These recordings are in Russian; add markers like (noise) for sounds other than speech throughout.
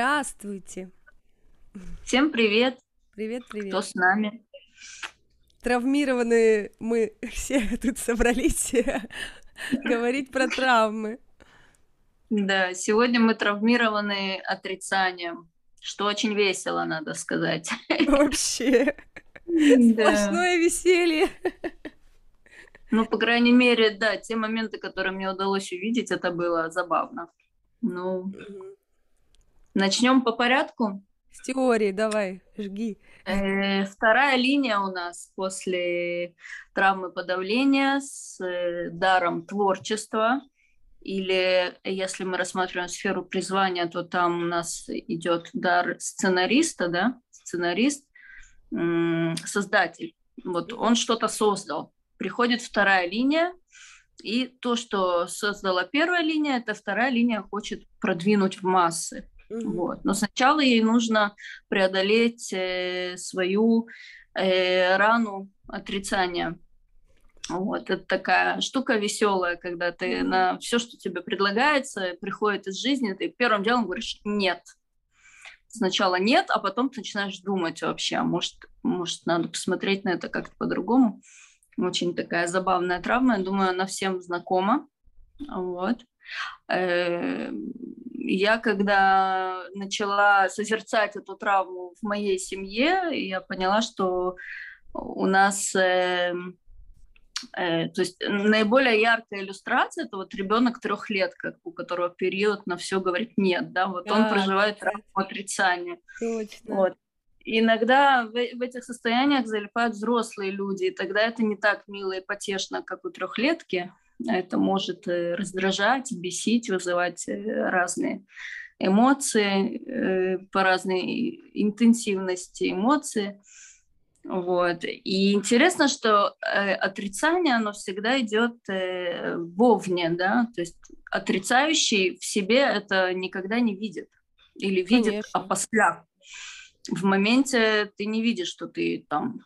Здравствуйте. Всем привет. Привет, привет. Кто с нами? Травмированные мы все (laughs) тут собрались (laughs) говорить про травмы. Да, сегодня мы травмированы отрицанием, что очень весело, надо сказать. (laughs) Вообще. Сплошное веселье. Ну, по крайней мере, да, те моменты, которые мне удалось увидеть, это было забавно. Ну, начнем по порядку. С теории, давай, жги. Э, вторая линия у нас после травмы подавления с э, даром творчества. Или если мы рассматриваем сферу призвания, то там у нас идет дар сценариста, да, сценарист, создатель. Вот он что-то создал. Приходит вторая линия, и то, что создала первая линия, это вторая линия хочет продвинуть в массы. Mm-hmm. Вот. Но сначала ей нужно преодолеть э, свою э, рану отрицания. Вот, это такая штука веселая, когда ты на все, что тебе предлагается, приходит из жизни, ты первым делом говоришь нет. Сначала нет, а потом ты начинаешь думать вообще, а может, может надо посмотреть на это как-то по-другому. Очень такая забавная травма, я думаю, она всем знакома. Вот. Я когда начала созерцать эту травму в моей семье, я поняла, что у нас э, э, то есть наиболее яркая иллюстрация это вот ребенок трех лет, как у которого период на все говорит нет, да, вот да, он проживает травму отрицания. Точно. Вот. Иногда в, в этих состояниях залипают взрослые люди, и тогда это не так мило и потешно, как у трехлетки. Это может э, раздражать, бесить, вызывать э, разные эмоции э, по разной интенсивности эмоций. Вот. И интересно, что э, отрицание, оно всегда идет э, вовне, да, то есть отрицающий в себе это никогда не видит или видит Конечно. опосля. В моменте ты не видишь, что ты там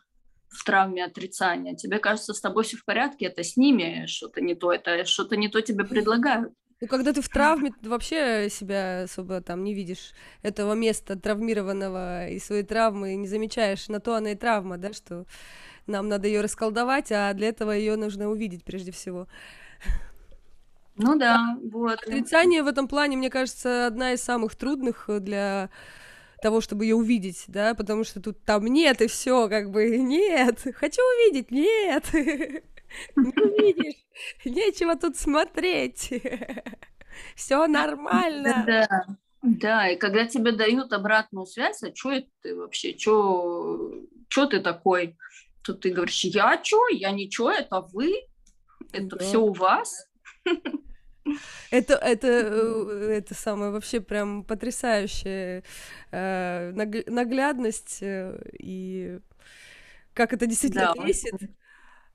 в травме отрицания. Тебе кажется, с тобой все в порядке, это с ними что-то не то, это что-то не то тебе предлагают. Ну, когда ты в травме, ты вообще себя особо там не видишь этого места травмированного и своей травмы не замечаешь. На то она и травма, да, что нам надо ее расколдовать, а для этого ее нужно увидеть прежде всего. Ну да, вот. Отрицание в этом плане, мне кажется, одна из самых трудных для того, чтобы ее увидеть, да, потому что тут там нет и все, как бы нет, хочу увидеть, нет, (laughs) не увидишь, нечего тут смотреть, (laughs) все нормально. Да, да, и когда тебе дают обратную связь, а что это ты вообще, что ты такой, то ты говоришь, я что, я ничего, это вы, это да. все у вас. (laughs) Это, это, э, это самое вообще прям потрясающая э, наглядность э, и как это действительно да. бесит.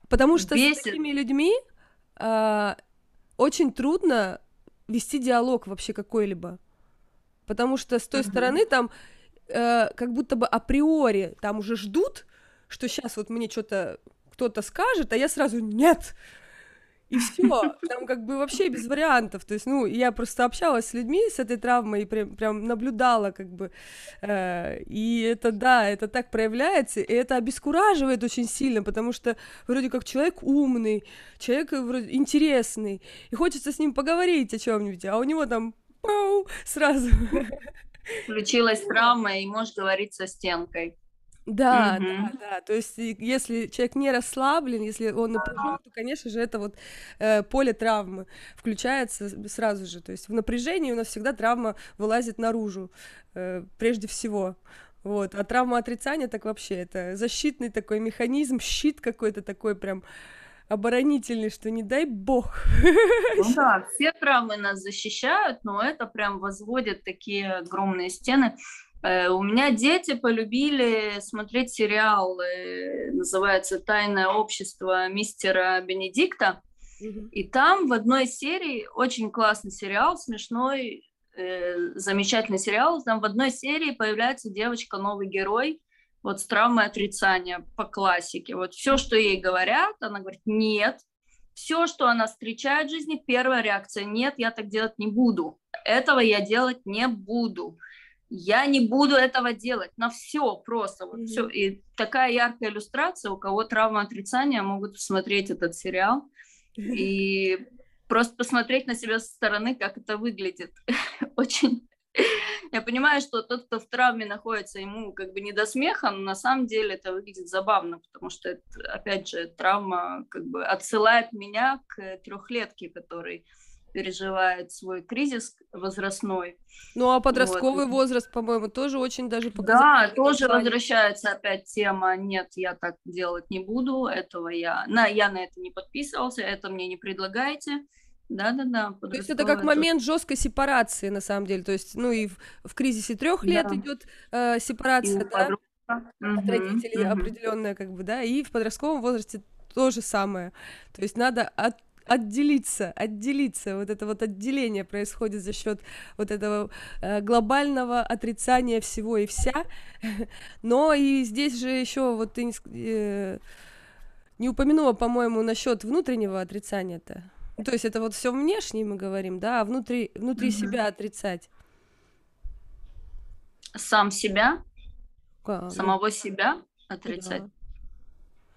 Потому что бесит. с такими людьми э, очень трудно вести диалог вообще какой-либо. Потому что с той uh-huh. стороны там э, как будто бы априори там уже ждут, что сейчас вот мне что-то кто-то скажет, а я сразу нет, и все, там как бы вообще без вариантов, то есть, ну, я просто общалась с людьми с этой травмой и прям, прям наблюдала, как бы, э, и это, да, это так проявляется, и это обескураживает очень сильно, потому что вроде как человек умный, человек вроде интересный, и хочется с ним поговорить о чем-нибудь, а у него там пау, сразу. Включилась травма, и можешь говорить со стенкой. Да, угу. да, да. То есть, если человек не расслаблен, если он напряжен, то, конечно же, это вот э, поле травмы включается сразу же. То есть в напряжении у нас всегда травма вылазит наружу, э, прежде всего. Вот. А травма отрицания так вообще это защитный такой механизм, щит какой-то такой прям оборонительный, что не дай бог. Ну (laughs) да, все травмы нас защищают, но это прям возводит такие огромные стены. Э, у меня дети полюбили смотреть сериал, э, называется «Тайное общество мистера Бенедикта». И там в одной серии, очень классный сериал, смешной, э, замечательный сериал, там в одной серии появляется девочка, новый герой, вот с травмой отрицания по классике. Вот все, что ей говорят, она говорит «нет». Все, что она встречает в жизни, первая реакция «нет, я так делать не буду». Этого я делать не буду я не буду этого делать, на все просто, вот mm-hmm. все. И такая яркая иллюстрация, у кого травма отрицания, могут посмотреть этот сериал и (laughs) просто посмотреть на себя со стороны, как это выглядит. (laughs) Очень я понимаю, что тот, кто в травме находится, ему как бы не до смеха, но на самом деле это выглядит забавно, потому что, это, опять же, травма как бы отсылает меня к трехлетке, который переживает свой кризис возрастной. Ну а подростковый вот. возраст, по-моему, тоже очень даже показательный. Да, тоже плане. возвращается опять тема «нет, я так делать не буду, этого я, на, я на это не подписывался, это мне не предлагайте». Да-да-да. То есть это как момент жесткой сепарации, на самом деле. То есть, ну и в, в кризисе трех лет да. идет э, сепарация, да, угу, от родителей угу. определенная, как бы, да, и в подростковом возрасте то же самое. То есть надо от, отделиться, отделиться. Вот это вот отделение происходит за счет вот этого э, глобального отрицания всего и вся. (laughs) Но и здесь же еще вот ты не, э, не упомянула, по-моему, насчет внутреннего отрицания-то. Ну, то есть это вот все внешне мы говорим, да, а внутри, внутри mm-hmm. себя отрицать. Сам себя? Как? Самого себя отрицать? Да.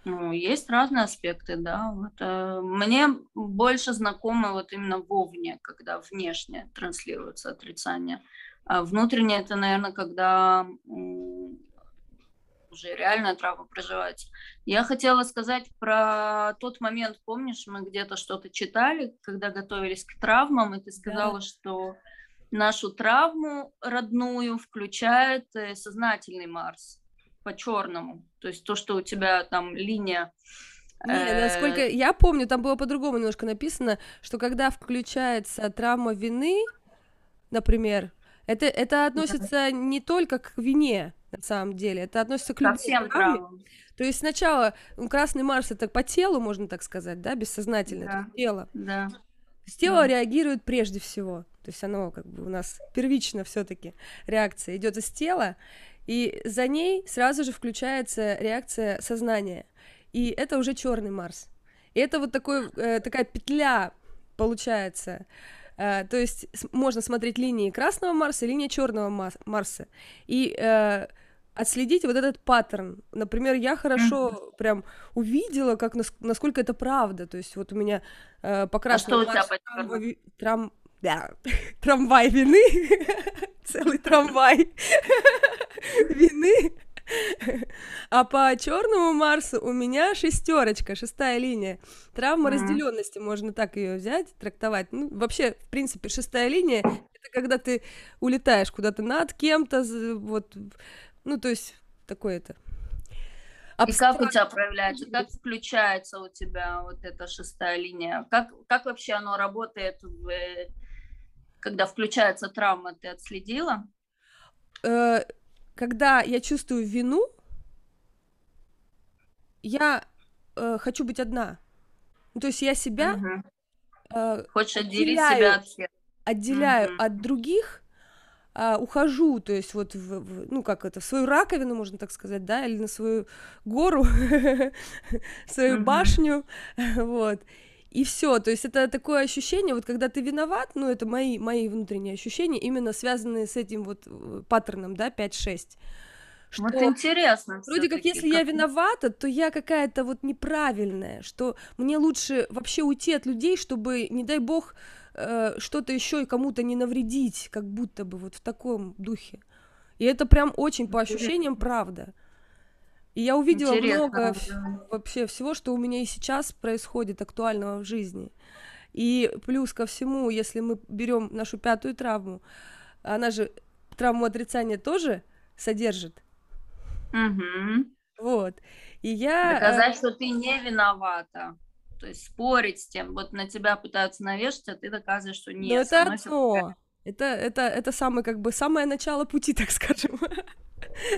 Ну, есть разные аспекты, да. Вот, э, мне больше знакомо вот именно вовне, когда внешне транслируется отрицание. А внутренне это, наверное, когда уже реальная травма проживается. Я хотела сказать про тот момент, помнишь, мы где-то что-то читали, когда готовились к травмам, и ты сказала, да. что нашу травму родную включает э, сознательный Марс по черному. То есть то, что у тебя там линия не, насколько э, я помню, там было по-другому немножко написано, что когда включается травма вины, например, это, это относится не только к вине, на самом деле. Это относится к любой Совсем травме. То есть сначала ну, красный Марс это по телу, можно так сказать, да, бессознательно, да. это тело. Да. То есть тело да. реагирует прежде всего. То есть оно как бы у нас первично все-таки реакция идет из тела, и за ней сразу же включается реакция сознания. И это уже черный Марс. И это вот такой, э, такая петля получается. Э, то есть можно смотреть линии красного Марса и линии черного Марса. И э, отследить вот этот паттерн. Например, я хорошо mm-hmm. прям увидела, как насколько это правда. То есть вот у меня э, покрашенный а что трамвай, трам, да, трамвай вины, (laughs) целый трамвай вины. А по черному Марсу у меня шестерочка, шестая линия. Травма mm-hmm. разделенности, можно так ее взять, трактовать. Ну, вообще, в принципе, шестая линия это когда ты улетаешь куда-то над кем-то, вот ну, то есть, такое это. И как у тебя проявляется, как включается у тебя вот эта шестая линия? Как, как вообще оно работает, в, когда включается травма, ты отследила? Э, когда я чувствую вину, я э, хочу быть одна. Ну, то есть я себя угу. э, Хочешь отделить себя от всех. Отделяю угу. от других, а, ухожу, то есть вот, в, в, ну как это, в свою раковину, можно так сказать, да, или на свою гору, (laughs) свою башню, (laughs) вот. И все, то есть это такое ощущение, вот когда ты виноват, ну это мои, мои внутренние ощущения, именно связанные с этим вот э, паттерном, да, 5-6. Что вот интересно. Вроде как, если как... я виновата, то я какая-то вот неправильная, что мне лучше вообще уйти от людей, чтобы, не дай бог, э, что-то еще и кому-то не навредить, как будто бы вот в таком духе. И это прям очень по ощущениям правда. И я увидела Интересно, много да. вообще всего, что у меня и сейчас происходит актуального в жизни. И плюс ко всему, если мы берем нашу пятую травму, она же травму отрицания тоже содержит. Угу. Вот. И я... Доказать, э, что ты не виновата то есть спорить с тем, вот на тебя пытаются навешать, а ты доказываешь, что нет. Но это одно. Это, это, это самое, как бы, самое начало пути, (laughs) так скажем.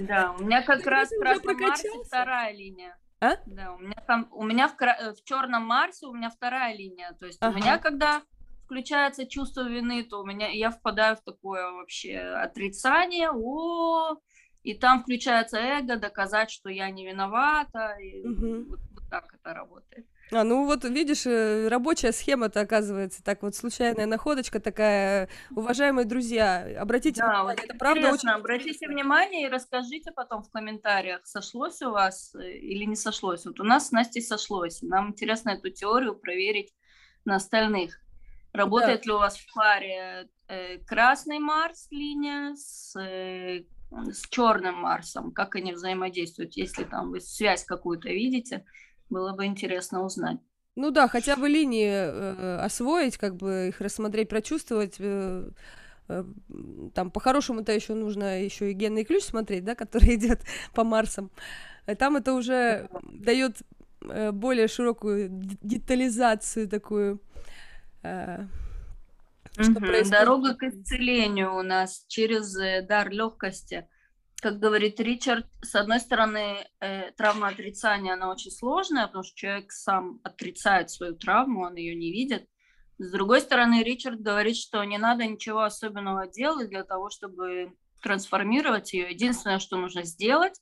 Да, у меня как раз в Красном Марсе вторая линия. А? Да, у меня там, у меня в, э, в Черном Марсе у меня вторая линия, то есть ага. у меня, когда включается чувство вины, то у меня я впадаю в такое вообще отрицание, о, и там включается эго, доказать, что я не виновата, и угу. вот, вот так это работает. А, ну вот видишь, э, рабочая схема-то оказывается, так вот случайная находочка такая. Уважаемые друзья, обратите Да, внимание, вот это правда очень обратите внимание и расскажите потом в комментариях, сошлось у вас э, или не сошлось. Вот у нас с Настей сошлось. Нам интересно эту теорию проверить на остальных. Работает ли у вас в паре э, красный Марс линия с, э, с черным Марсом? Как они взаимодействуют? Если там вы связь какую-то видите, было бы интересно узнать. Ну да, хотя бы линии э, освоить, как бы их рассмотреть, прочувствовать. Э, э, там по-хорошему-то еще нужно еще и генный ключ смотреть, да, который (laughs) идет по Марсам. Э, Там это уже дает э, более широкую детализацию такую. э, что происходит. Дорога к исцелению у нас через дар легкости. Как говорит Ричард, с одной стороны, э, травма отрицания, она очень сложная, потому что человек сам отрицает свою травму, он ее не видит. С другой стороны, Ричард говорит, что не надо ничего особенного делать для того, чтобы трансформировать ее. Единственное, что нужно сделать,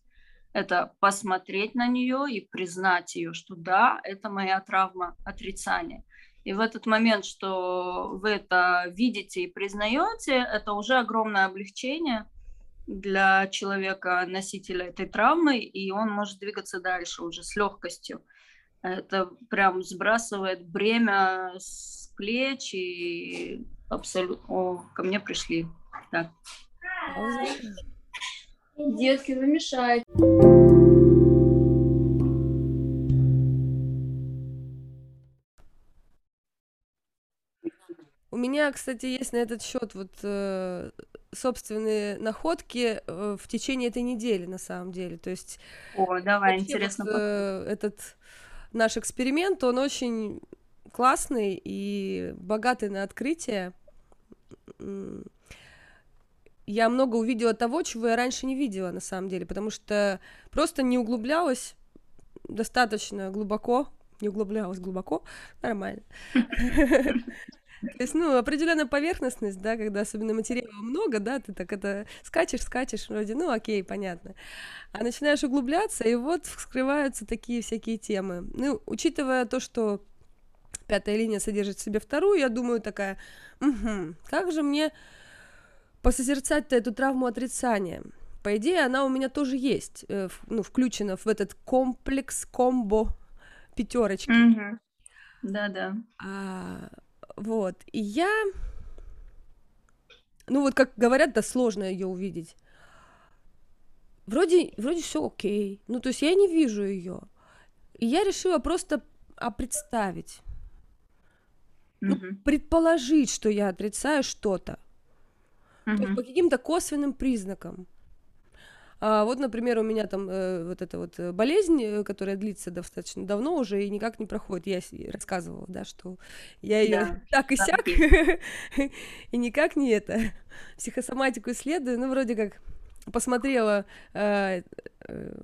это посмотреть на нее и признать ее, что да, это моя травма отрицания. И в этот момент, что вы это видите и признаете, это уже огромное облегчение для человека, носителя этой травмы, и он может двигаться дальше уже с легкостью. Это прям сбрасывает бремя с плеч и абсолютно... О, ко мне пришли. Так. Детки, вы мешаете. У меня, кстати, есть на этот счет вот э, собственные находки э, в течение этой недели, на самом деле. То есть О, давай, интересно. вот, э, этот наш эксперимент, он очень классный и богатый на открытия. Я много увидела того, чего я раньше не видела, на самом деле, потому что просто не углублялась достаточно глубоко, не углублялась глубоко, нормально. (laughs) То есть, ну, определенная поверхностность, да, когда особенно материала много, да, ты так это скачешь, скачешь, вроде, ну, окей, понятно. А начинаешь углубляться, и вот вскрываются такие всякие темы. Ну, учитывая то, что пятая линия содержит в себе вторую, я думаю такая, «Мгм, как же мне посозерцать-то эту травму отрицания? По идее, она у меня тоже есть, э, ну, включена в этот комплекс, комбо пятерочки. Да-да. А, вот, и я, ну вот как говорят, да сложно ее увидеть. Вроде, вроде все окей, ну то есть я не вижу ее. И я решила просто а, представить, ну, Мгм. предположить, что я отрицаю что-то. То есть по каким-то косвенным признакам. А, вот, например, у меня там э, вот эта вот э, болезнь, э, которая длится достаточно давно уже и никак не проходит. Я с- рассказывала, да, что я ее Да, (laughs) так и сяк, и (laughs) и никак не это. (laughs) Психосоматику исследую, ну, вроде как посмотрела, э, э,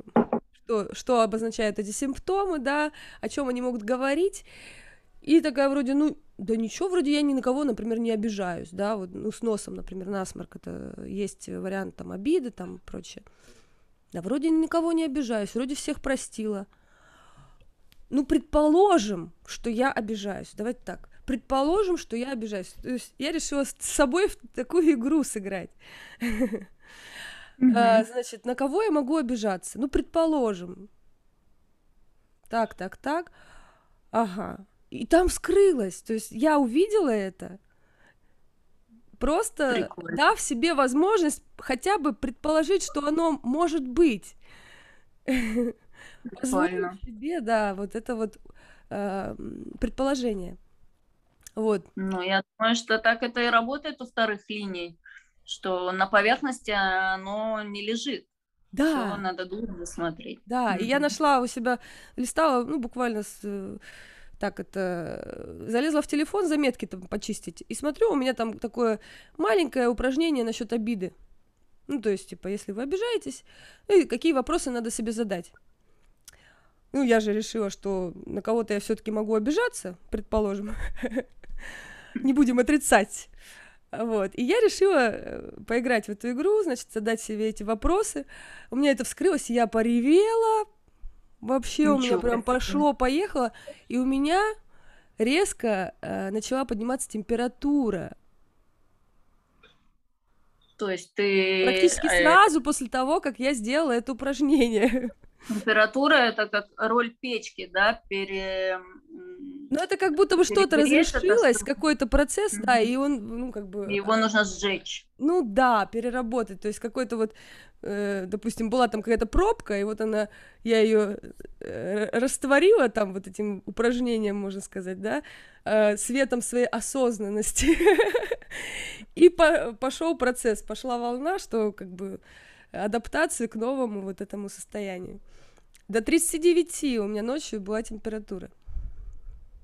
что, что обозначают эти симптомы, да, о чем они могут говорить. И такая вроде, ну, да ничего, вроде я ни на кого, например, не обижаюсь, да, вот, ну, с носом, например, насморк, это есть вариант там обиды, там, прочее. Да, вроде никого не обижаюсь, вроде всех простила. Ну, предположим, что я обижаюсь, давайте так, предположим, что я обижаюсь. То есть я решила с собой в такую игру сыграть. А. Значит, на кого я могу обижаться? Ну, предположим. Так, так, так. Ага. И там скрылось. То есть я увидела это, просто Прикольно. дав себе возможность хотя бы предположить, что оно может быть. Прикольно. себе, да, вот это вот м, предположение. Вот. Ну, я думаю, что так это и работает у вторых линий, что на поверхности оно не лежит. Да. надо глубже смотреть. Да, и я нашла у себя, листала, ну, буквально с, э, так это, залезла в телефон заметки там почистить, и смотрю, у меня там такое маленькое упражнение насчет обиды. Ну, то есть, типа, если вы обижаетесь, ну, какие вопросы надо себе задать. Ну, я же решила, что на кого-то я все-таки могу обижаться, предположим. (laughs) Не будем отрицать. Вот. И я решила поиграть в эту игру, значит, задать себе эти вопросы. У меня это вскрылось, я поревела Вообще Ничего у меня прям пошло-поехало, и у меня резко э, начала подниматься температура. То есть ты... Практически э, сразу после того, как я сделала это упражнение. Температура это как роль печки, да, пере... Ну, это как будто бы что-то разрешилось, какой-то процесс, mm-hmm. да, и он, ну, как бы... Его нужно сжечь. Ну, да, переработать, то есть какой-то вот, э, допустим, была там какая-то пробка, и вот она, я ее э, растворила там вот этим упражнением, можно сказать, да, э, светом своей осознанности, (laughs) и пошел процесс, пошла волна, что как бы адаптации к новому вот этому состоянию. До 39 у меня ночью была температура.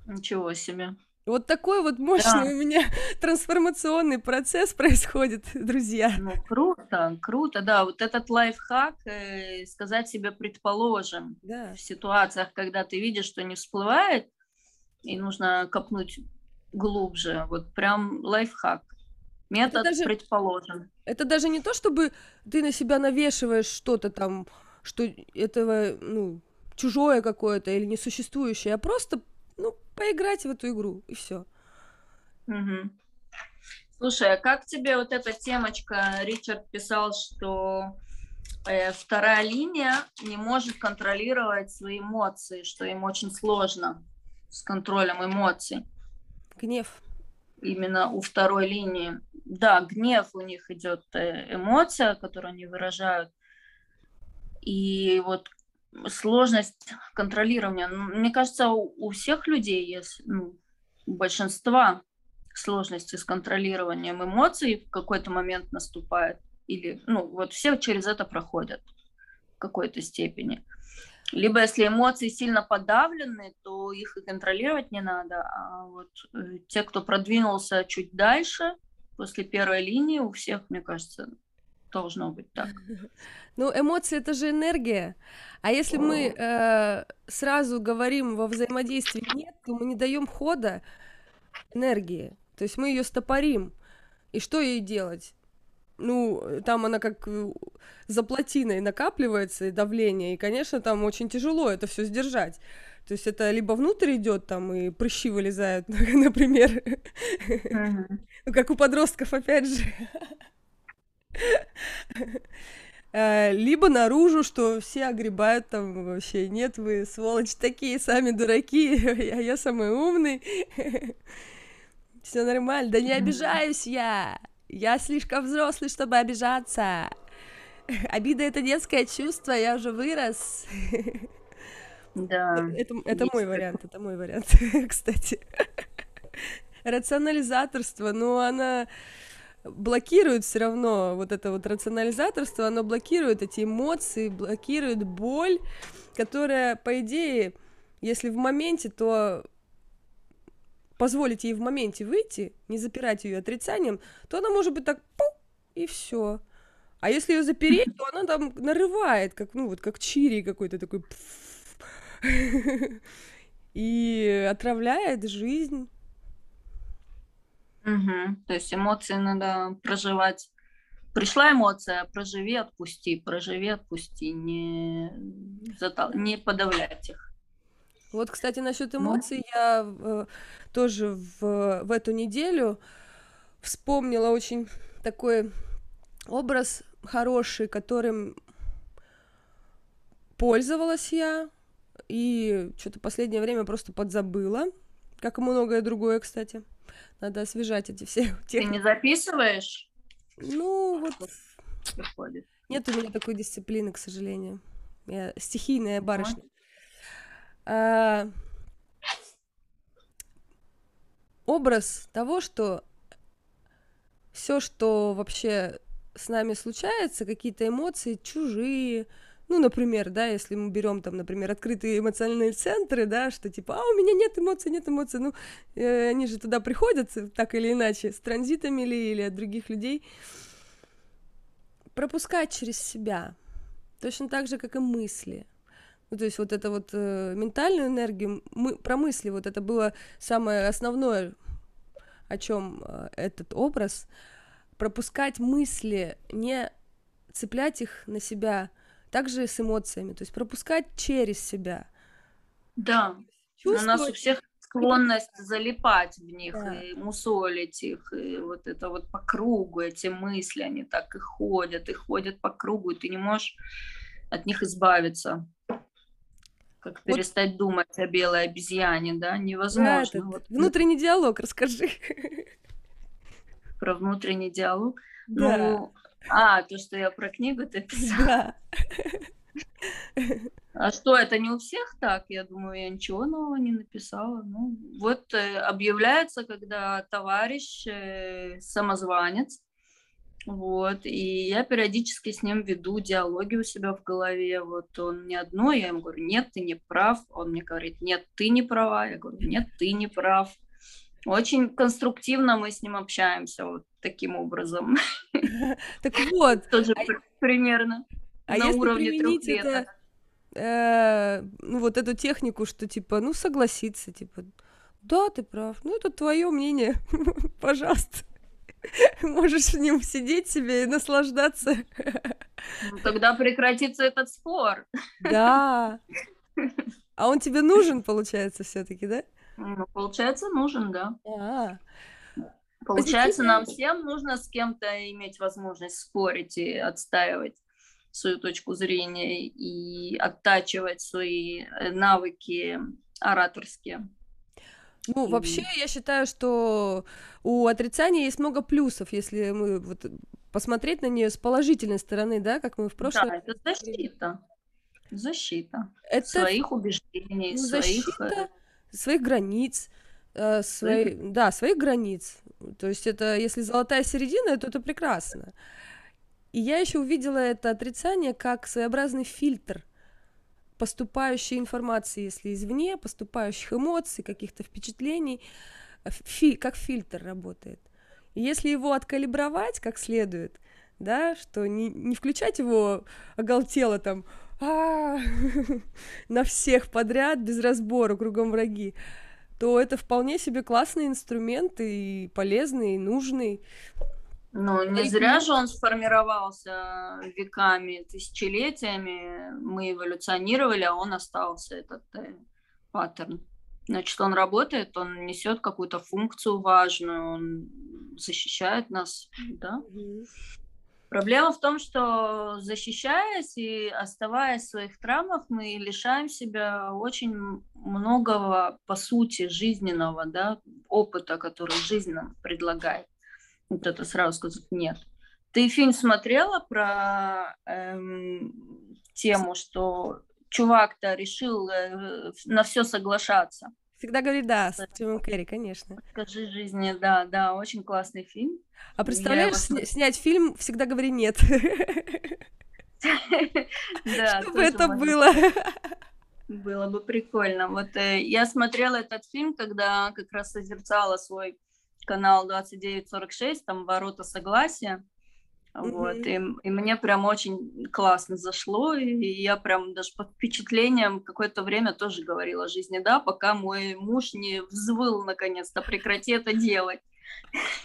Ничего себе. Вот такой вот мощный да. у меня (laughs) трансформационный процесс происходит, (laughs) друзья. Ну, круто, круто, да. Вот этот лайфхак, э, сказать себе предположим, да. в ситуациях, когда ты видишь, что не всплывает, и нужно копнуть глубже. Вот прям лайфхак. Метод это даже, предположим. Это даже не то, чтобы ты на себя навешиваешь что-то там, что этого, ну, чужое какое-то или несуществующее, а просто, поиграть в эту игру, и все. Угу. Слушай, а как тебе вот эта темочка? Ричард писал, что э, вторая линия не может контролировать свои эмоции, что им очень сложно с контролем эмоций. Гнев. Именно у второй линии да, гнев у них идет э, эмоция, которую они выражают. И вот сложность контролирования. Ну, мне кажется, у, у всех людей есть, ну, у большинства сложности с контролированием эмоций в какой-то момент наступает. Или, ну, вот все через это проходят в какой-то степени. Либо если эмоции сильно подавлены, то их и контролировать не надо. А вот э, те, кто продвинулся чуть дальше, после первой линии у всех, мне кажется, должно быть так. (laughs) Ну, эмоции это же энергия. А если мы э, сразу говорим во взаимодействии нет, то мы не даем хода энергии. То есть мы ее стопорим. И что ей делать? Ну, там она как э, за плотиной накапливается и давление, и, конечно, там очень тяжело это все сдержать. То есть это либо внутрь идет там и прыщи вылезают, (laughs) например, ну как у подростков опять же, (laughs) либо наружу, что все огребают там вообще, нет, вы сволочь такие, сами дураки, (laughs) а я самый умный, (laughs) все нормально, да не обижаюсь я, я слишком взрослый, чтобы обижаться, (laughs) обида это детское чувство, я уже вырос. Да. Это, это мой вариант, это мой вариант, кстати. Рационализаторство, но она блокирует все равно вот это вот рационализаторство, оно блокирует эти эмоции, блокирует боль, которая, по идее, если в моменте, то позволить ей в моменте выйти, не запирать ее отрицанием, то она может быть так пу, и все. А если ее запереть, то она там нарывает, как ну вот как чири какой-то такой. (laughs) И отравляет жизнь. Угу. То есть эмоции надо проживать. Пришла эмоция, проживи, отпусти, проживи, отпусти, не, затал... не подавлять их. Вот, кстати, насчет ну. эмоций ну. я э, тоже в, в эту неделю вспомнила очень такой образ хороший, которым пользовалась я и что-то последнее время просто подзабыла, как и многое другое, кстати. Надо освежать эти все. (laughs) Ты не записываешь? Ну, вот... Выходит. Нет у меня такой дисциплины, к сожалению. Я стихийная барышня. А... Образ того, что все, что вообще с нами случается, какие-то эмоции чужие, ну, например, да, если мы берем там, например, открытые эмоциональные центры, да, что типа, а у меня нет эмоций, нет эмоций, ну, э, они же туда приходят так или иначе, с транзитами или, или от других людей, пропускать через себя, точно так же, как и мысли. Ну, то есть вот это вот э, ментальную энергию, мы, про мысли, вот это было самое основное, о чем э, этот образ, пропускать мысли, не цеплять их на себя, также с эмоциями, то есть пропускать через себя. Да, у нас у всех склонность залипать в них да. и мусолить их, и вот это вот по кругу, эти мысли, они так и ходят, и ходят по кругу, и ты не можешь от них избавиться. Как вот. перестать думать о белой обезьяне, да, невозможно. Да, вот. Внутренний диалог, расскажи. Про внутренний диалог? Да. Ну, а, то, что я про книгу ты писала? А что, это не у всех так? Я думаю, я ничего нового не написала. Ну, вот э, объявляется, когда товарищ э, самозванец, вот, и я периодически с ним веду диалоги у себя в голове. Вот он не одно, я ему говорю, нет, ты не прав. Он мне говорит, нет, ты не права. Я говорю, нет, ты не прав. Очень конструктивно мы с ним общаемся вот таким образом. (laughs) Так вот. (laughs) Тоже а примерно а на уровне трех лет. Э, ну, вот эту технику, что типа, ну, согласиться, типа, да, ты прав, ну, это твое мнение, (laughs) пожалуйста. Можешь с ним сидеть себе и наслаждаться. Ну, тогда прекратится этот спор. Да. А он тебе нужен, получается, все-таки, да? Ну, получается, нужен, да. А, Получается, нам всем нужно с кем-то иметь возможность спорить и отстаивать свою точку зрения и оттачивать свои э, навыки ораторские. Ну, вообще, я считаю, что у отрицания есть много плюсов, если мы вот посмотреть на нее с положительной стороны, да, как мы в прошлом. Да, это защита. Защита это... своих убеждений, ну, своих... Своих границ, э, свои... да, своих границ. То есть это, если золотая середина, то это прекрасно. И я еще увидела это отрицание как своеобразный фильтр поступающей информации, если извне, поступающих эмоций, каких-то впечатлений, фи, как фильтр работает. И если его откалибровать как следует, да, что не, не включать его оголтело там (laughs) на всех подряд, без разбора, кругом враги, то это вполне себе классный инструмент и полезный, и нужный. Ну, не зря же он сформировался веками, тысячелетиями. Мы эволюционировали, а он остался, этот э, паттерн. Значит, он работает, он несет какую-то функцию важную, он защищает нас, да? Mm-hmm. Проблема в том, что защищаясь и оставаясь в своих травмах, мы лишаем себя очень многого, по сути, жизненного, да, опыта, который жизнь нам предлагает вот это сразу сказать нет. Ты фильм смотрела про эм, тему, что чувак-то решил э, на все соглашаться? Всегда говорит да, с Тимом Керри, конечно. Скажи жизни, да, да, очень классный фильм. А представляешь, его... снять фильм «Всегда говори нет». (laughs) Чтобы это было. Было бы прикольно. Вот э, я смотрела этот фильм, когда как раз созерцала свой канал 2946, там «Ворота согласия». Mm-hmm. Вот, и, и мне прям очень классно зашло, и я прям даже под впечатлением какое-то время тоже говорила о жизни, да, пока мой муж не взвыл наконец-то, прекрати это делать. (laughs)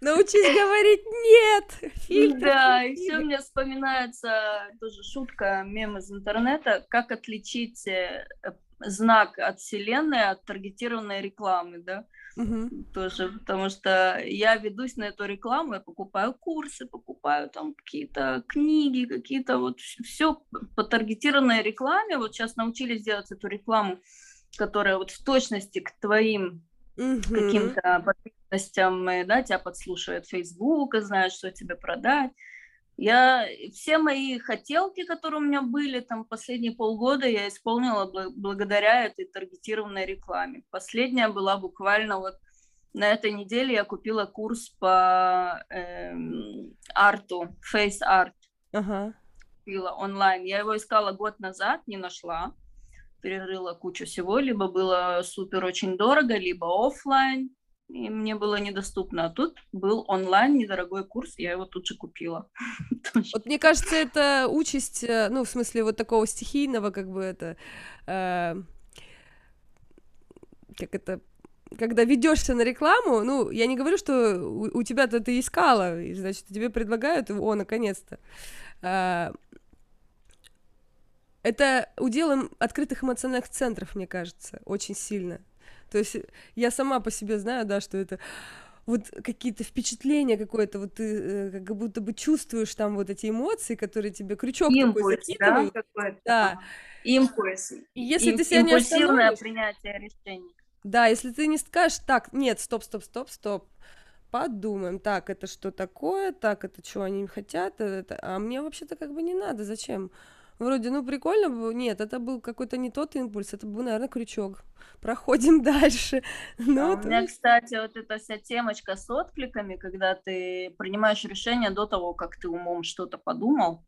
Научись говорить нет! Фильтр, да, и все мне вспоминается тоже шутка, мем из интернета, как отличить э, знак от вселенной от таргетированной рекламы, да? Угу. Тоже, потому что я ведусь на эту рекламу, я покупаю курсы, покупаю там какие-то книги, какие-то вот все по таргетированной рекламе. Вот сейчас научились делать эту рекламу, которая вот в точности к твоим угу. каким-то потребностям, да, тебя подслушивает Facebook, и знает, что тебе продать. Я все мои хотелки, которые у меня были там последние полгода, я исполнила благодаря этой таргетированной рекламе. Последняя была буквально вот на этой неделе я купила курс по эм, арту, face art. Ага. Купила онлайн. Я его искала год назад, не нашла. Перерыла кучу всего, либо было супер очень дорого, либо офлайн и мне было недоступно. А тут был онлайн недорогой курс, я его тут же купила. (laughs) Вот мне кажется, это участь, э, ну, в смысле, вот такого стихийного, как бы это, э, как это, когда ведешься на рекламу, ну, я не говорю, что у, тебя-то ты искала, и, значит, тебе предлагают, о, наконец-то. Э, Это удел открытых эмоциональных центров, мне кажется, очень сильно. То есть я сама по себе знаю, да, что это вот какие-то впечатления какое-то, вот ты э, как будто бы чувствуешь там вот эти эмоции, которые тебе крючок Импульс, такой закидывают. Да, да. Импульс. И если Им, ты себя не остановишь... принятие решений. Да, если ты не скажешь, так, нет, стоп, стоп, стоп, стоп, подумаем, так, это что такое, так, это что они хотят, это, а мне вообще-то как бы не надо, зачем? Вроде, ну, прикольно было, нет, это был какой-то не тот импульс, это был, наверное, крючок. Проходим (laughs) дальше. Ну, а у меня, кстати, вот эта вся темочка с откликами, когда ты принимаешь решение до того, как ты умом что-то подумал,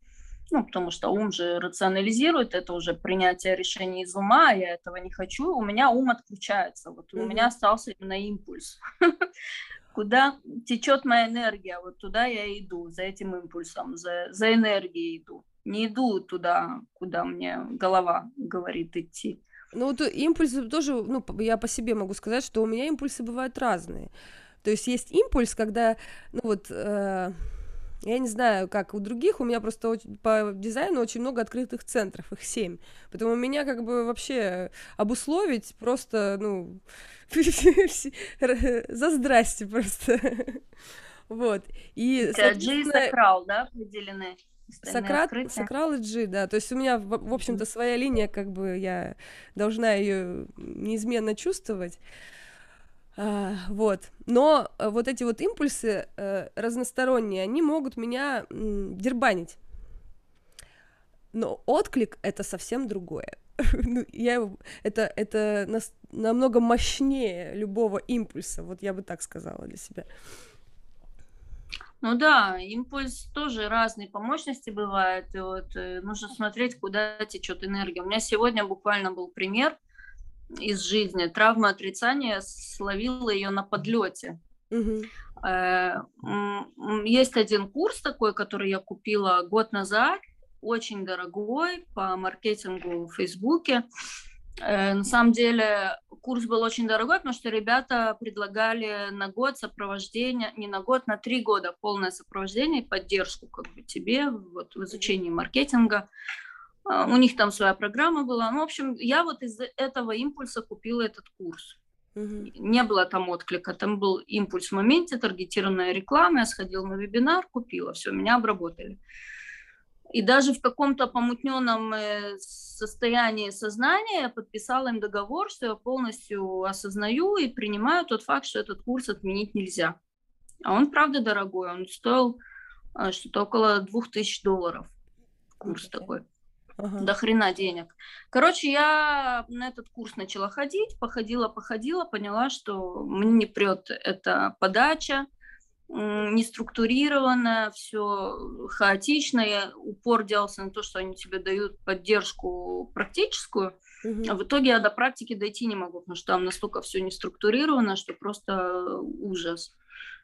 ну, потому что ум же рационализирует, это уже принятие решений из ума, я этого не хочу, у меня ум отключается, вот mm-hmm. у меня остался именно импульс. (laughs) Куда течет моя энергия, вот туда я иду, за этим импульсом, за, за энергией иду. Не иду туда, куда мне голова говорит идти. Ну, вот импульсы тоже, ну, я по себе могу сказать, что у меня импульсы бывают разные. То есть есть импульс, когда, ну вот, э, я не знаю, как у других, у меня просто очень, по дизайну очень много открытых центров, их семь. Поэтому меня как бы вообще обусловить просто, ну, (laughs) за здрасте просто. (laughs) Вот. И, Джи и Сакрал, да, определены? Сократ, Сокрал и Джи, да. То есть у меня, в, в общем-то, своя линия, как бы я должна ее неизменно чувствовать. А, вот. Но э, вот эти вот импульсы э, разносторонние, они могут меня м, дербанить. Но отклик это совсем другое. (laughs) ну, я, это, это нас, намного мощнее любого импульса, вот я бы так сказала для себя. Ну да, импульс тоже разный по мощности бывает, и вот э, нужно смотреть, куда течет энергия. У меня сегодня буквально был пример, из жизни. Травма отрицания словила ее на подлете. Угу. Есть один курс такой, который я купила год назад, очень дорогой по маркетингу в Фейсбуке. Э, на самом деле курс был очень дорогой, потому что ребята предлагали на год сопровождение, не на год, на три года полное сопровождение и поддержку как бы тебе вот, в изучении маркетинга. А, у них там своя программа была. Ну, в общем, я вот из этого импульса купила этот курс. Угу. Не было там отклика, там был импульс в моменте, таргетированная реклама, я сходила на вебинар, купила, все, меня обработали. И даже в каком-то помутненном э, состоянии сознания я подписала им договор, что я полностью осознаю и принимаю тот факт, что этот курс отменить нельзя. А он, правда, дорогой, он стоил а, что-то около двух тысяч долларов. Курс такой. Ага. До хрена денег. Короче, я на этот курс начала ходить, походила, походила, поняла, что мне не прет эта подача, не структурировано, все хаотично. Я упор делался на то, что они тебе дают поддержку практическую. Угу. А в итоге я до практики дойти не могу, потому что там настолько все не структурировано, что просто ужас.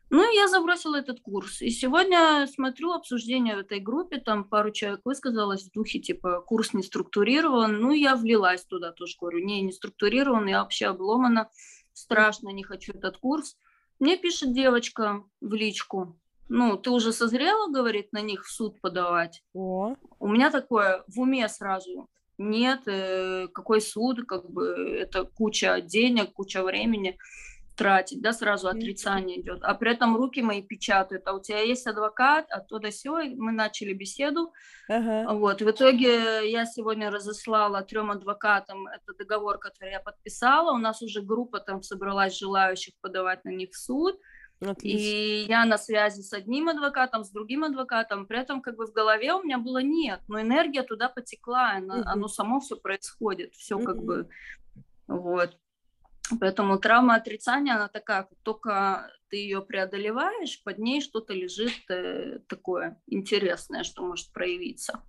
Ну, я забросила этот курс. И сегодня смотрю обсуждение в этой группе, там пару человек высказалось в духе, типа, курс не структурирован. Ну, я влилась туда тоже, говорю, не, не структурирован, я вообще обломана, страшно, не хочу этот курс. Мне пишет девочка в личку, ну, ты уже созрела, говорит, на них в суд подавать? О. У меня такое в уме сразу. Нет, э, какой суд, как бы это куча денег, куча времени тратить, да, сразу отрицание идет, а при этом руки мои печатают, а у тебя есть адвокат, а то да сё, мы начали беседу, ага. вот, в итоге я сегодня разослала трем адвокатам этот договор, который я подписала, у нас уже группа там собралась желающих подавать на них в суд, Отлично. И я на связи с одним адвокатом, с другим адвокатом, при этом как бы в голове у меня было нет, но энергия туда потекла, оно, угу. оно само все происходит, все угу. как бы вот. Поэтому травма отрицания, она такая, как только ты ее преодолеваешь, под ней что-то лежит э, такое интересное, что может проявиться.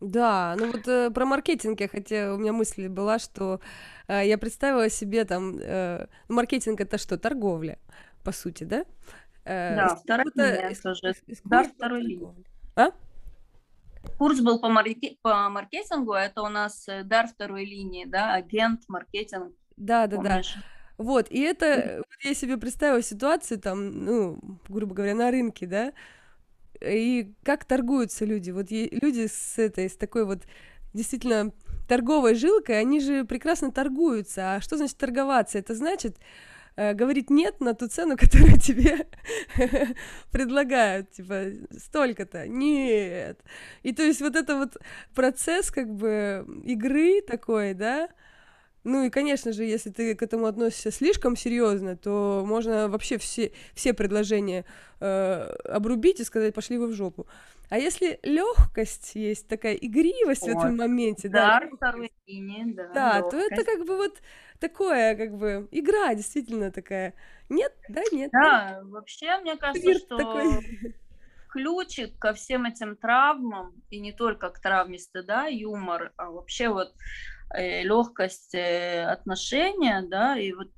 Да, ну вот э, про маркетинг я хотя у меня мысль была, что э, я представила себе там э, маркетинг это что торговля по сути, да? Э, да, вторая линия, это же да, второй линии. А? Курс был по, марке- по маркетингу, а это у нас э, дар второй линии, да, агент, маркетинг, да, да, да. Вот, и это, вот я себе представила ситуацию там, ну, грубо говоря, на рынке, да, и как торгуются люди, вот люди с этой, с такой вот действительно торговой жилкой, они же прекрасно торгуются. А что значит торговаться? Это значит э, говорить нет на ту цену, (laughs) которую тебе (laughs) предлагают, типа, столько-то, нет. И то есть вот это вот процесс как бы игры такой, да, ну и, конечно же, если ты к этому относишься слишком серьезно, то можно вообще все, все предложения э, обрубить и сказать, пошли вы в жопу. А если легкость есть, такая игривость вот. в этом моменте, да, да, линии, да, да то это как бы вот такое, как бы игра действительно такая. Нет, да, нет. Да, нет. вообще мне кажется, Вирт что такой. ключик ко всем этим травмам и не только к травме стыда, юмор, а вообще вот легкость э, отношения, да, и вот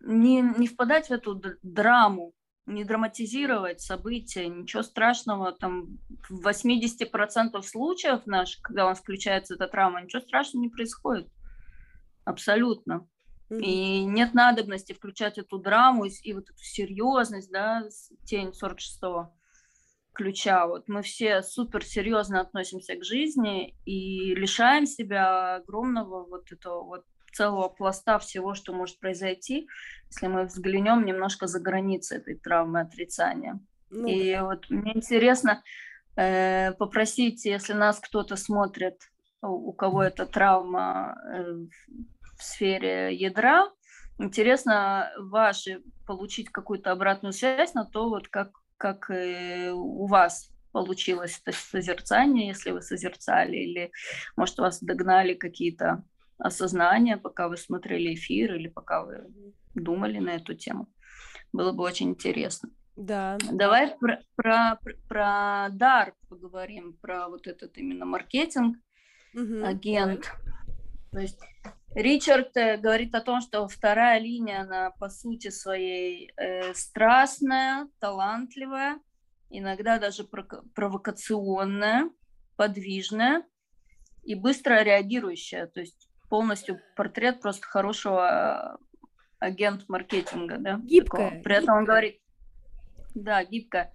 не, не впадать в эту драму, не драматизировать события, ничего страшного, там в 80% случаев наших, когда у нас включается эта травма, ничего страшного не происходит. Абсолютно. Mm-hmm. И нет надобности включать эту драму и, и вот эту серьезность, да, тень 46-го ключа. Вот мы все супер серьезно относимся к жизни и лишаем себя огромного вот этого вот целого пласта всего, что может произойти, если мы взглянем немножко за границы этой травмы отрицания. Ну, и да. вот мне интересно э, попросить, если нас кто-то смотрит, у, кого эта травма э, в сфере ядра, интересно ваши получить какую-то обратную связь на то, вот как как э, у вас получилось это созерцание, если вы созерцали, или, может, вас догнали какие-то осознания, пока вы смотрели эфир, или пока вы думали на эту тему. Было бы очень интересно. Да. Давай про, про, про дар поговорим, про вот этот именно маркетинг, угу. агент. То есть Ричард э, говорит о том, что вторая линия, она по сути своей э, страстная, талантливая, иногда даже провокационная, подвижная и быстро реагирующая. То есть полностью портрет просто хорошего агент маркетинга, да? Гибкая. Такого. При этом гибкая. он говорит, да, гибкая.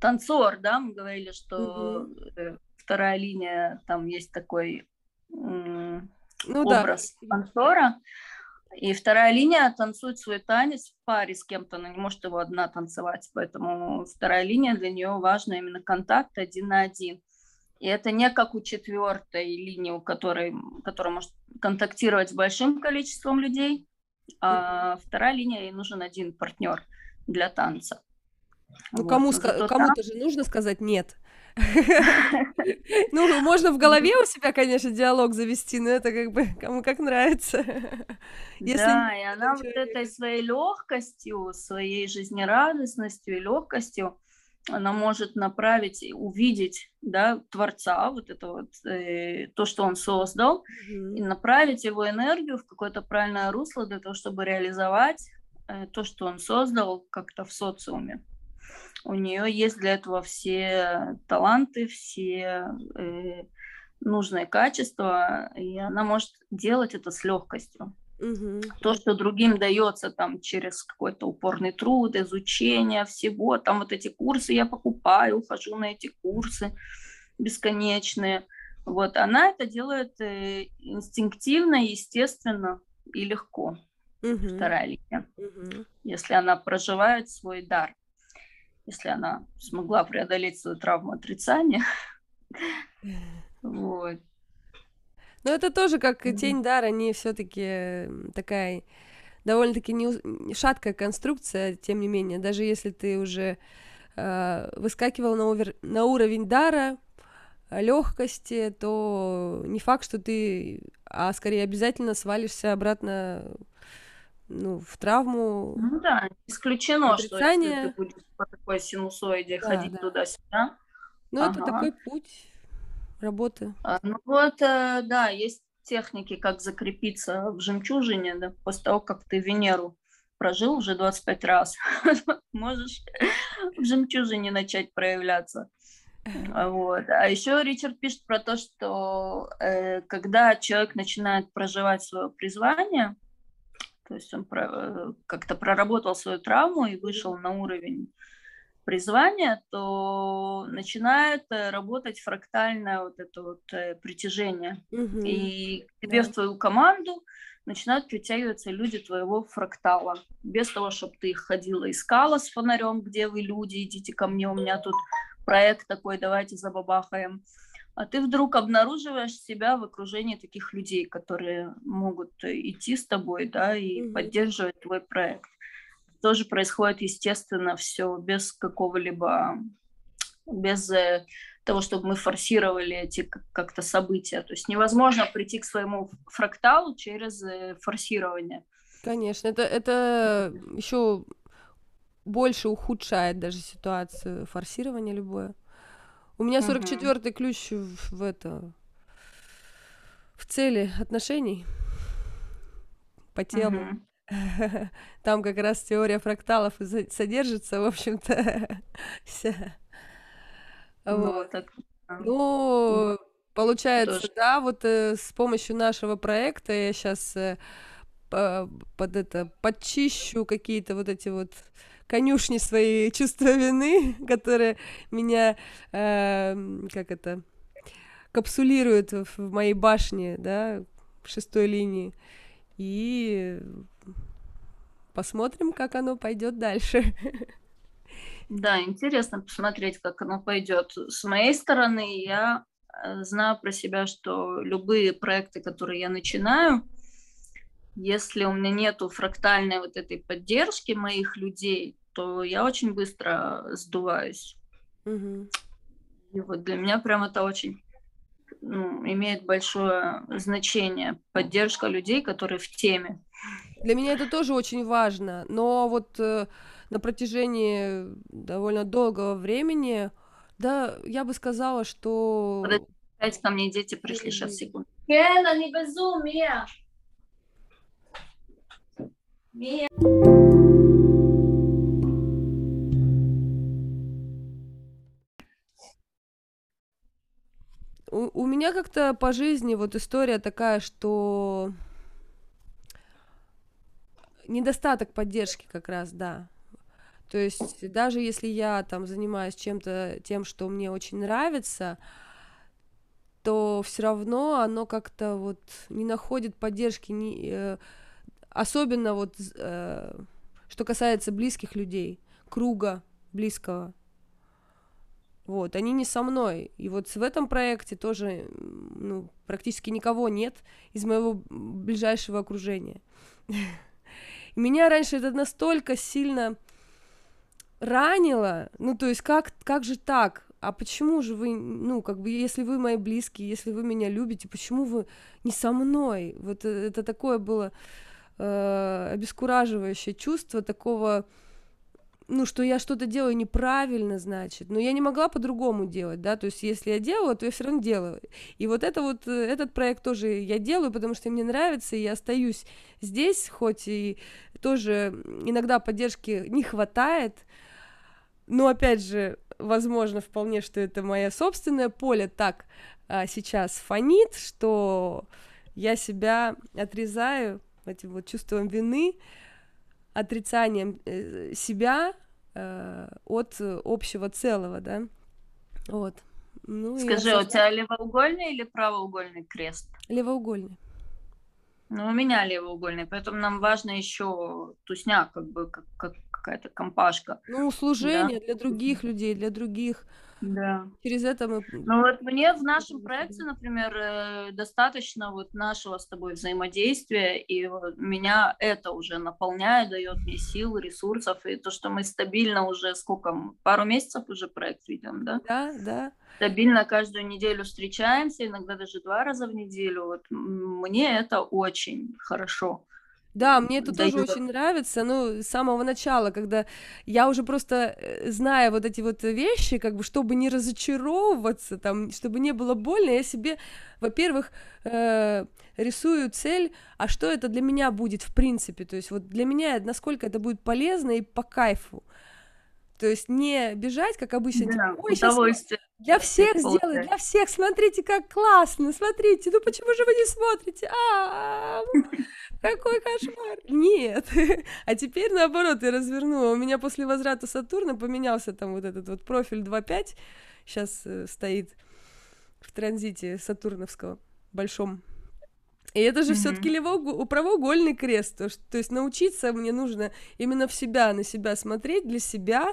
Танцор, да, мы говорили, что угу. вторая линия, там есть такой ну, образ да. танцора. И вторая линия танцует свой танец в паре с кем-то, она не может его одна танцевать, поэтому вторая линия для нее важна именно контакт один на один. И это не как у четвертой линии, у которой, которая может контактировать с большим количеством людей, а вторая линия ей нужен один партнер для танца. Ну, вот. кому, кому-то же нужно сказать нет. (laughs) Ну, можно в голове у себя, конечно, диалог завести, но это как бы кому как нравится. (laughs) Да, и она вот этой своей легкостью, своей жизнерадостностью и легкостью, она может направить, увидеть, да, Творца, вот это вот, э, то, что он создал, и направить его энергию в какое-то правильное русло для того, чтобы реализовать э, то, что он создал как-то в социуме у нее есть для этого все таланты, все э, нужные качества, и она может делать это с легкостью. Угу. То, что другим дается там через какой-то упорный труд, изучение всего, там вот эти курсы я покупаю, ухожу на эти курсы бесконечные. Вот она это делает э, инстинктивно, естественно и легко. Угу. Вторая линия. Угу. Если она проживает свой дар если она смогла преодолеть свою травму отрицания. (laughs) Вот. Но это тоже как тень дара, не все-таки такая довольно-таки не, шаткая конструкция, тем не менее, даже если ты уже э, выскакивал на, овер, на уровень дара, легкости, то не факт, что ты, а скорее обязательно свалишься обратно ну, в травму. Ну да, исключено, отрицание. что если ты будешь по такой синусоиде да, ходить да. туда-сюда. Ну, ага. это такой путь работы. А, ну вот, э, да, есть техники, как закрепиться в жемчужине, да, после того, как ты Венеру прожил уже 25 раз, (laughs) можешь в жемчужине начать проявляться. (laughs) Вот. А еще Ричард пишет про то, что э, когда человек начинает проживать свое призвание, то есть он э, как-то проработал свою травму и вышел на уровень призвание, то начинает э, работать фрактальное вот это вот э, притяжение. Угу. И к тебе да. в твою команду начинают притягиваться люди твоего фрактала. Без того, чтобы ты их ходила, искала с фонарем, где вы люди, идите ко мне, у меня тут проект такой, давайте забабахаем. А ты вдруг обнаруживаешь себя в окружении таких людей, которые могут идти с тобой, да, и mm-hmm. поддерживать твой проект. Тоже происходит, естественно, все без какого-либо, без э, того, чтобы мы форсировали эти как-то события. То есть невозможно прийти к своему фракталу через э, форсирование. Конечно, это, это еще больше ухудшает даже ситуацию форсирование любое. У меня 44-й ключ в, в это в цели отношений по телу. Uh-huh. (laughs) Там как раз теория фракталов содержится, в общем-то, (laughs) вся. Ну, вот. Так, ну, получается, Тоже. да, вот э, с помощью нашего проекта я сейчас э, под это подчищу какие-то вот эти вот конюшни свои (laughs) чувства вины, которые меня, э, как это, капсулируют в, моей башне, да, в шестой линии. И посмотрим, как оно пойдет дальше. Да, интересно посмотреть, как оно пойдет. С моей стороны, я э, знаю про себя, что любые проекты, которые я начинаю, если у меня нету фрактальной вот этой поддержки моих людей, то я очень быстро сдуваюсь. Угу. И вот для меня прям это очень ну, имеет большое значение. Поддержка людей, которые в теме. Для меня это тоже очень важно, но вот э, на протяжении довольно долгого времени, да, я бы сказала, что... Подожди, ко мне дети пришли, сейчас, секунду. Кена, не безумие! У, меня как-то по жизни вот история такая, что недостаток поддержки как раз, да. То есть даже если я там занимаюсь чем-то тем, что мне очень нравится, то все равно оно как-то вот не находит поддержки, не, э, особенно вот э, что касается близких людей, круга близкого. Вот, они не со мной. И вот в этом проекте тоже ну, практически никого нет из моего ближайшего окружения. (laughs) Меня раньше это настолько сильно ранило. Ну, то есть, как, как же так? А почему же вы, ну, как бы, если вы мои близкие, если вы меня любите, почему вы не со мной? Вот это, это такое было э, обескураживающее чувство такого ну, что я что-то делаю неправильно, значит, но я не могла по-другому делать, да, то есть если я делаю, то я все равно делаю. И вот это вот, э, этот проект тоже я делаю, потому что мне нравится, и я остаюсь здесь, хоть и тоже иногда поддержки не хватает, но опять же, возможно, вполне, что это мое собственное поле так а, сейчас фонит, что я себя отрезаю этим вот чувством вины, отрицанием э, себя э, от общего целого, да. Вот. Ну, Скажи, я... у тебя левоугольный или правоугольный крест? Левоугольный. Ну, у меня левоугольный, поэтому нам важно еще тусня, как бы, как, как какая-то компашка. Ну, служение да? для других людей, для других да. Через это мы... Ну вот мне в нашем проекте, например, э, достаточно вот нашего с тобой взаимодействия, и меня это уже наполняет, дает мне сил, ресурсов, и то, что мы стабильно уже сколько, пару месяцев уже проект ведем, да? Да, да. Стабильно каждую неделю встречаемся, иногда даже два раза в неделю. Вот мне это очень хорошо. Да, мне это тоже очень нравится, ну, с самого начала, когда я уже просто э, зная вот эти вот вещи, как бы, чтобы не разочаровываться, там, чтобы не было больно, я себе, во-первых, э, рисую цель, а что это для меня будет в принципе, то есть вот для меня, насколько это будет полезно и по кайфу. То есть не бежать, как обычно, да, типа, сейчас для всех сделаю, для всех, смотрите, как классно, смотрите, ну почему же вы не смотрите? А, какой кошмар! Нет, (laughs) а теперь наоборот я развернула. У меня после возврата Сатурна поменялся там вот этот вот профиль 2.5, сейчас э, стоит в транзите Сатурновского большом и это же mm-hmm. все-таки правоугольный крест. То, что, то есть научиться мне нужно именно в себя, на себя смотреть, для себя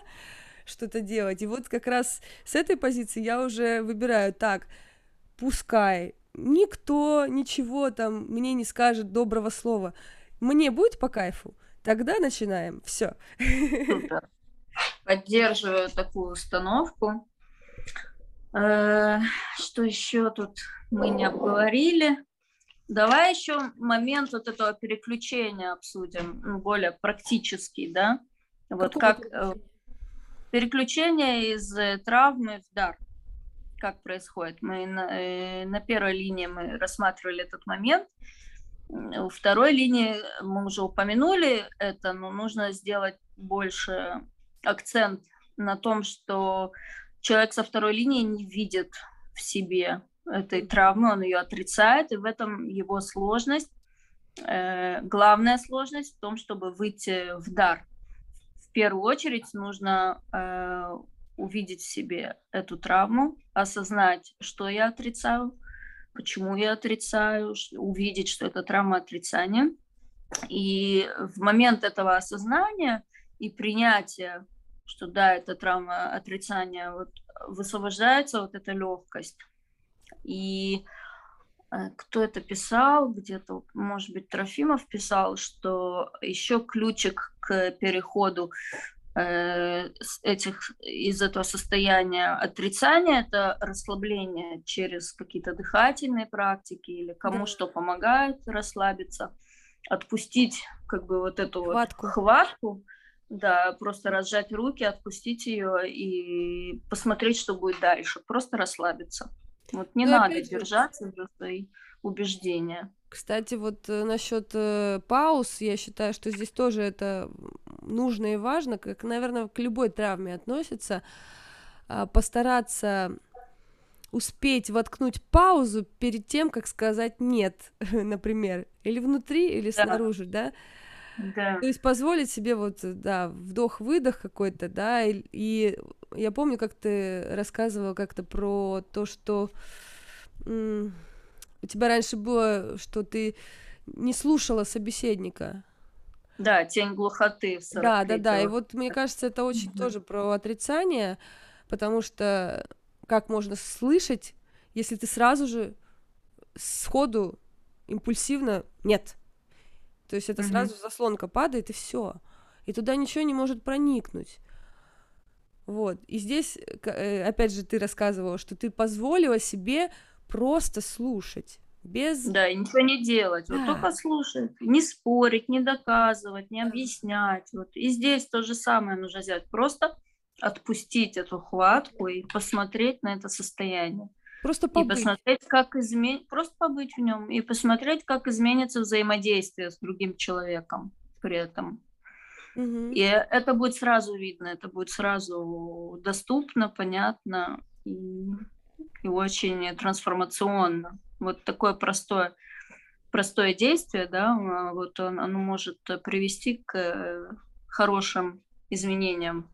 что-то делать. И вот как раз с этой позиции я уже выбираю так, пускай никто ничего там мне не скажет доброго слова. Мне будет по кайфу, тогда начинаем. Все. Поддерживаю такую установку. Э, что еще тут мы не обговорили? Давай еще момент вот этого переключения обсудим, ну, более практический, да? Вот как э, переключение из э, травмы в дар. Как происходит? Мы на, э, на первой линии мы рассматривали этот момент. У второй линии мы уже упомянули это, но нужно сделать больше акцент на том, что человек со второй линии не видит в себе этой травмы, он ее отрицает, и в этом его сложность. Э, главная сложность в том, чтобы выйти в дар. В первую очередь нужно э, увидеть в себе эту травму, осознать, что я отрицаю, почему я отрицаю, увидеть, что это травма отрицания. И в момент этого осознания и принятия, что да, это травма отрицания, вот высвобождается вот эта легкость и э, кто это писал, где-то, может быть, Трофимов писал, что еще ключик к переходу этих, из этого состояния отрицания – это расслабление через какие-то дыхательные практики или кому да. что помогает расслабиться, отпустить как бы вот эту хватку. вот хватку, да, просто разжать руки, отпустить ее и посмотреть, что будет дальше, просто расслабиться. Вот не Но надо держаться за свои убеждения. Кстати, вот э, насчет э, пауз, я считаю, что здесь тоже это нужно и важно, как, наверное, к любой травме относится, э, постараться успеть воткнуть паузу перед тем, как сказать нет, (laughs) например, или внутри, или да. снаружи, да. Да. То есть позволить себе вот, да, вдох-выдох какой-то, да, и, и я помню, как ты рассказывала как-то про то, что у тебя раньше было, что ты не слушала собеседника. Да, тень глухоты. Да, да, да. И вот мне кажется, это очень mm-hmm. тоже про отрицание, потому что как можно слышать, если ты сразу же сходу импульсивно нет. То есть это mm-hmm. сразу заслонка падает и все. И туда ничего не может проникнуть. Вот. И здесь, э, опять же, ты рассказывала, что ты позволила себе просто слушать. Без... Да, и ничего не делать. Да. Вот только слушать. Не спорить, не доказывать, не объяснять. Вот. И здесь то же самое нужно сделать. Просто отпустить эту хватку и посмотреть на это состояние. Просто побыть. И посмотреть, как изменить, просто побыть в нем и посмотреть, как изменится взаимодействие с другим человеком при этом. И это будет сразу видно, это будет сразу доступно, понятно и, и очень трансформационно. Вот такое простое, простое действие, да, а, вот оно, оно может привести к хорошим изменениям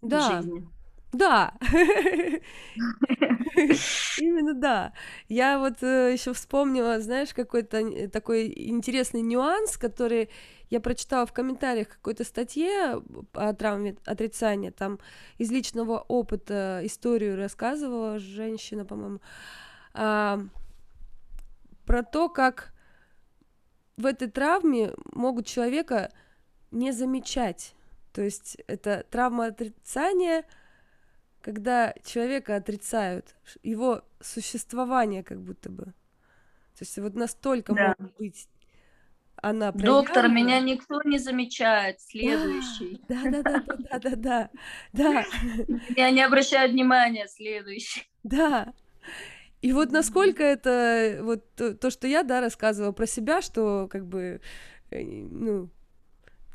да. в жизни. Да, (laughs) именно да. Я вот э, еще вспомнила, знаешь, какой-то такой интересный нюанс, который я прочитала в комментариях какой-то статье о травме отрицания, там из личного опыта историю рассказывала женщина, по-моему, а, про то, как в этой травме могут человека не замечать. То есть это травма отрицания, когда человека отрицают, его существование как будто бы. То есть вот настолько да. может быть она Доктор, меня никто не замечает. Следующий. Да, да, да, да, да, да, да. Я не обращаю внимания. Следующий. Да. И вот насколько это вот то, то, что я, да, рассказывала про себя, что как бы, э, ну,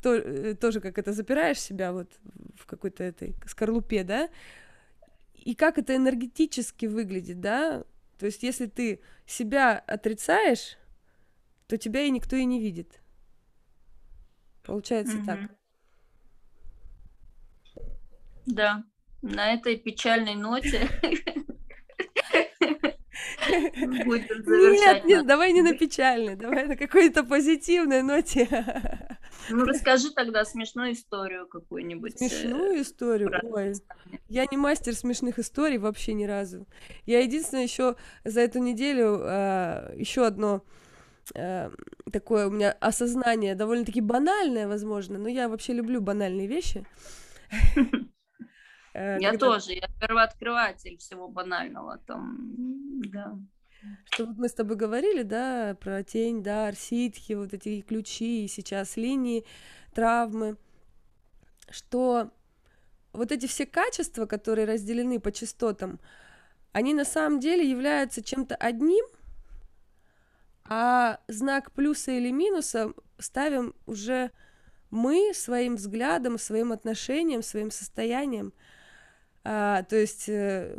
то, э, тоже как это запираешь себя вот в какой-то этой скорлупе, да, и как это энергетически выглядит, да, то есть если ты себя отрицаешь, то тебя и никто и не видит. Получается mm-hmm. так. Да, на этой печальной ноте Нет, нет, давай не на печальной, давай на какой-то позитивной ноте. Ну, расскажи тогда смешную историю какую-нибудь. Э, смешную историю? Ой, я не мастер смешных историй вообще ни разу. Я единственное еще за эту неделю а, еще одно а, такое у меня осознание, довольно-таки банальное, возможно, но я вообще люблю банальные вещи. (laughs) Э, я тоже, я первооткрыватель всего банального там, да. Что вот мы с тобой говорили, да, про тень, да, ситхи, вот эти ключи, и сейчас линии, травмы, что вот эти все качества, которые разделены по частотам, они на самом деле являются чем-то одним, а знак плюса или минуса ставим уже мы своим взглядом, своим отношением, своим состоянием. А, то есть э,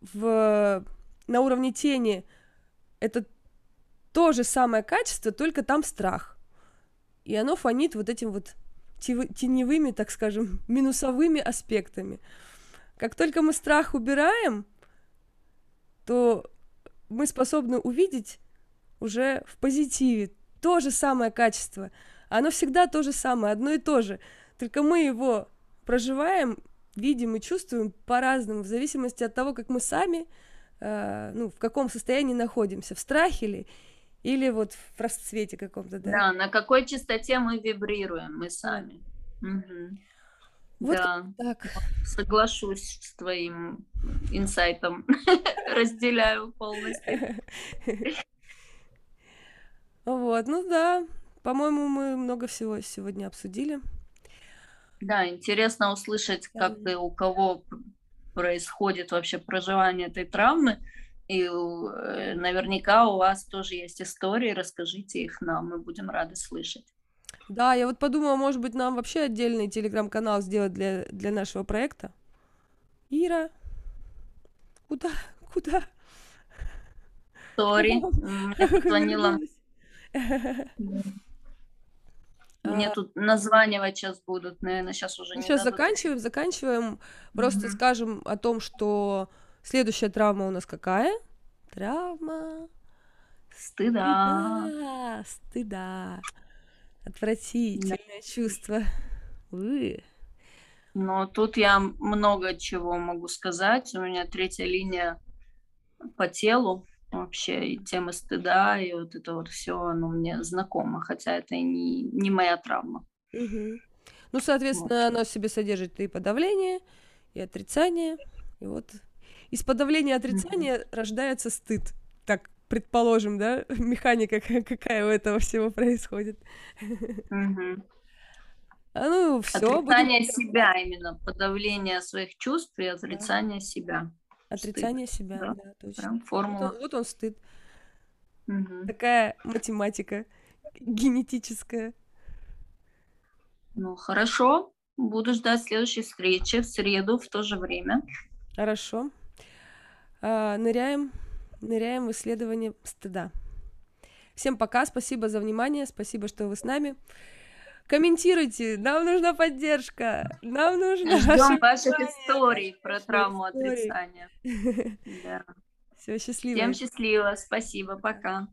в на уровне тени это то же самое качество, только там страх. И оно фонит вот этим вот теневыми, так скажем, (laughs) минусовыми аспектами. Как только мы страх убираем, то мы способны увидеть уже в позитиве то же самое качество. Оно всегда то же самое, одно и то же. Только мы его проживаем, видим и чувствуем по-разному, в зависимости от того, как мы сами Э, ну, в каком состоянии находимся, в страхе ли, или вот в расцвете каком-то, да? Да, на какой частоте мы вибрируем, мы сами. Угу. Вот да, так. соглашусь с твоим инсайтом, (laughs) разделяю полностью. Вот, ну да, по-моему, мы много всего сегодня обсудили. Да, интересно услышать, как и у кого происходит вообще проживание этой травмы. И э, наверняка у вас тоже есть истории, расскажите их нам, мы будем рады слышать. Да, я вот подумала, может быть, нам вообще отдельный телеграм-канал сделать для, для нашего проекта. Ира, куда, (laughs) куда? Сори, (laughs) звонила. (laughs) Мне а. тут названивать сейчас будут, наверное, сейчас уже не Сейчас дадут. заканчиваем, заканчиваем. Просто mm-hmm. скажем о том, что следующая травма у нас какая? Травма стыда. Стыда. стыда. Отвратительное да. чувство. Вы. Но тут я много чего могу сказать. У меня третья линия по телу вообще и тема стыда, и вот это вот все, оно мне знакомо, хотя это не, не моя травма. Угу. Ну, соответственно, вот. оно в себе содержит и подавление, и отрицание. И вот из подавления и отрицания угу. рождается стыд. Предположим, да, (laughs) механика какая у этого всего происходит. (laughs) Угу. А ну, все. Отрицание будем... себя именно, подавление своих чувств и отрицание да. себя. Отрицание стыд. себя, да, да точно. Прям формула. Вот он, вот он стыд. Угу. Такая математика генетическая. Ну, хорошо. Буду ждать следующей встречи в среду в то же время. Хорошо. А, ныряем, ныряем в исследование стыда. Всем пока, спасибо за внимание, спасибо, что вы с нами. Комментируйте, нам нужна поддержка, нам нужно Ждем ваших историй про травму отрицания. (laughs) Все, счастливо. Всем счастливо, спасибо, пока.